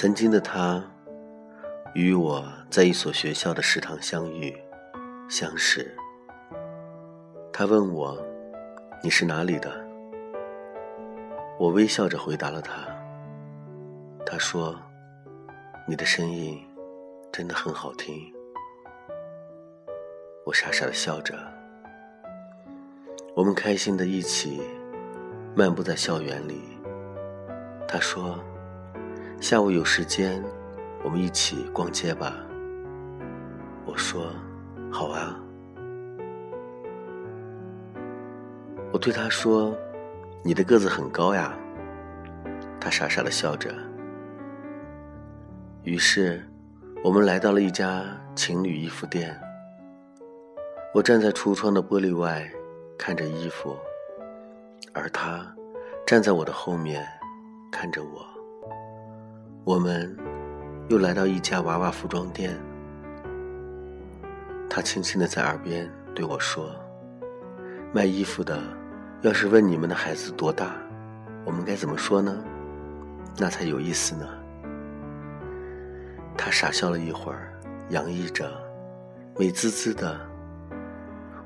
曾经的他，与我在一所学校的食堂相遇、相识。他问我：“你是哪里的？”我微笑着回答了他。他说：“你的声音真的很好听。”我傻傻的笑着。我们开心的一起漫步在校园里。他说：“下午有时间，我们一起逛街吧。”我说：“好啊。”我对他说：“你的个子很高呀。”他傻傻的笑着。于是，我们来到了一家情侣衣服店。我站在橱窗的玻璃外，看着衣服，而他站在我的后面，看着我。我们又来到一家娃娃服装店。他轻轻的在耳边对我说：“卖衣服的。”要是问你们的孩子多大，我们该怎么说呢？那才有意思呢。他傻笑了一会儿，洋溢着美滋滋的。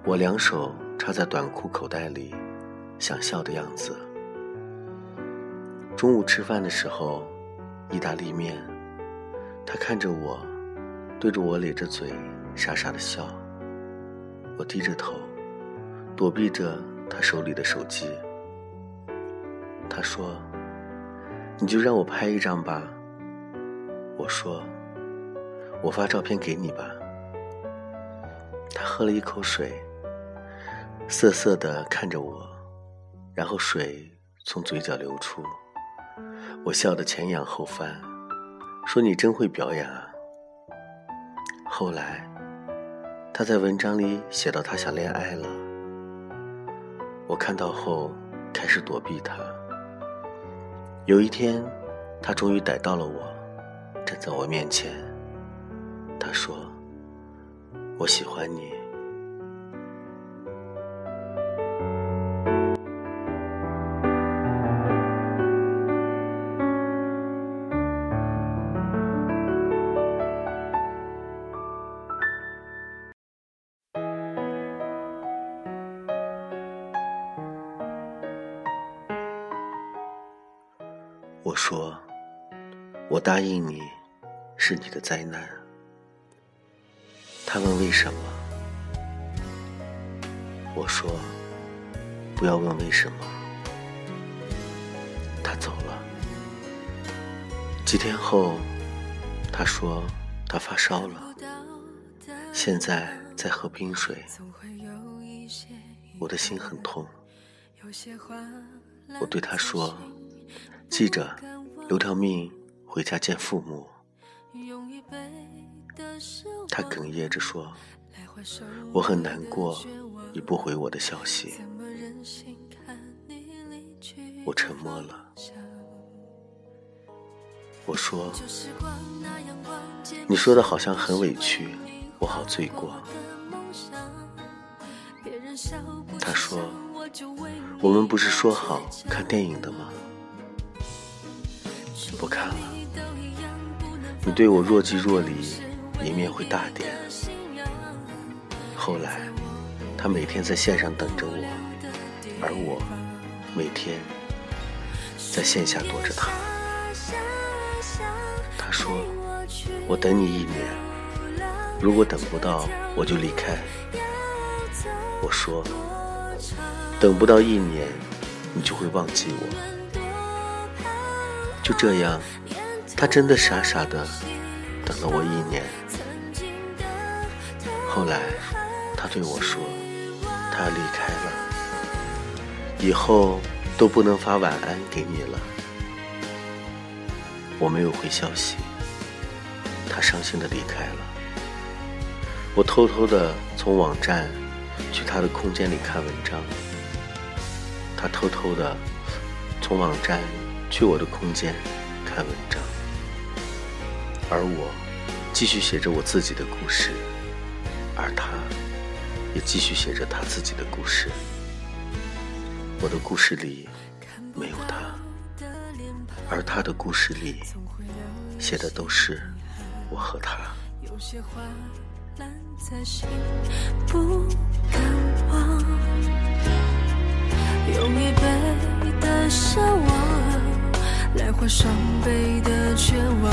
我两手插在短裤口袋里，想笑的样子。中午吃饭的时候，意大利面，他看着我，对着我咧着嘴，傻傻的笑。我低着头，躲避着。他手里的手机，他说：“你就让我拍一张吧。”我说：“我发照片给你吧。”他喝了一口水，涩涩的看着我，然后水从嘴角流出。我笑得前仰后翻，说：“你真会表演啊！”后来，他在文章里写到他想恋爱了。我看到后，开始躲避他。有一天，他终于逮到了我，站在我面前。他说：“我喜欢你。”我说：“我答应你，是你的灾难。”他问为什么？我说：“不要问为什么。”他走了。几天后，他说他发烧了，现在在喝冰水。我的心很痛。我对他说。记着，留条命回家见父母。他哽咽着说：“我很难过，你不回我的消息。”我沉默了。我说：“你说的好像很委屈，我好罪过。”他说：“我们不是说好看电影的吗？”不看了，你对我若即若离，赢面会大点。后来，他每天在线上等着我，而我每天在线下躲着他。他说：“我等你一年，如果等不到，我就离开。”我说：“等不到一年，你就会忘记我。”就这样，他真的傻傻的等了我一年。后来，他对我说，他要离开了，以后都不能发晚安给你了。我没有回消息，他伤心的离开了。我偷偷的从网站去他的空间里看文章，他偷偷的从网站。去我的空间看文章，而我继续写着我自己的故事，而他也继续写着他自己的故事。我的故事里没有他，而他的故事里写的都是我和他。用一倍的奢望来换双倍的绝望，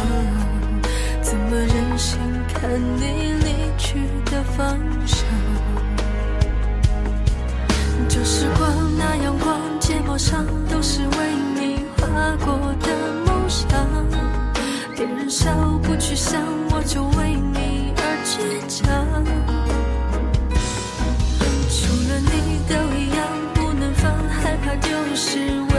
怎么忍心看你离去的方向？这时光那阳光，睫毛上都是为你画过的梦想。别人笑不去想，我就为你而倔强。除了你都一样，不能放，害怕丢失。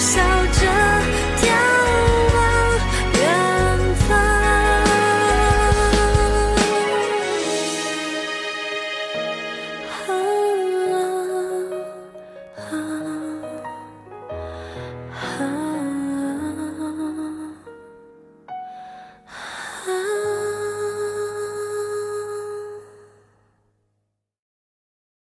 手